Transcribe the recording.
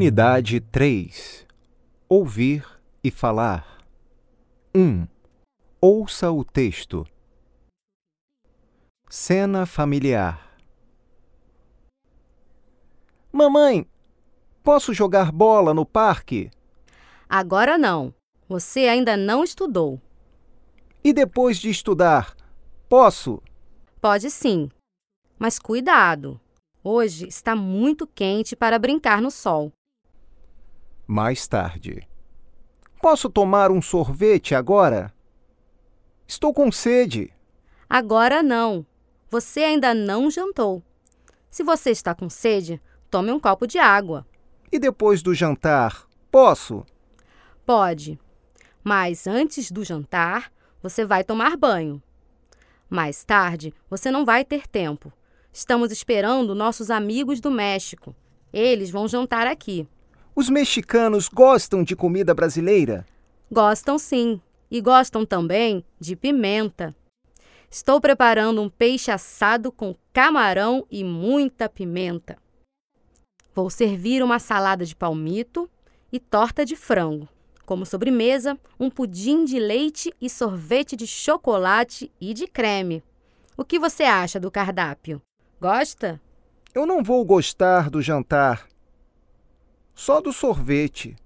Unidade 3 Ouvir e falar 1. Ouça o texto. Cena familiar. Mamãe, posso jogar bola no parque? Agora não. Você ainda não estudou. E depois de estudar, posso? Pode sim. Mas cuidado. Hoje está muito quente para brincar no sol. Mais tarde. Posso tomar um sorvete agora? Estou com sede. Agora não. Você ainda não jantou. Se você está com sede, tome um copo de água. E depois do jantar, posso? Pode. Mas antes do jantar, você vai tomar banho. Mais tarde, você não vai ter tempo. Estamos esperando nossos amigos do México. Eles vão jantar aqui. Os mexicanos gostam de comida brasileira? Gostam sim. E gostam também de pimenta. Estou preparando um peixe assado com camarão e muita pimenta. Vou servir uma salada de palmito e torta de frango. Como sobremesa, um pudim de leite e sorvete de chocolate e de creme. O que você acha do cardápio? Gosta? Eu não vou gostar do jantar. Só do sorvete.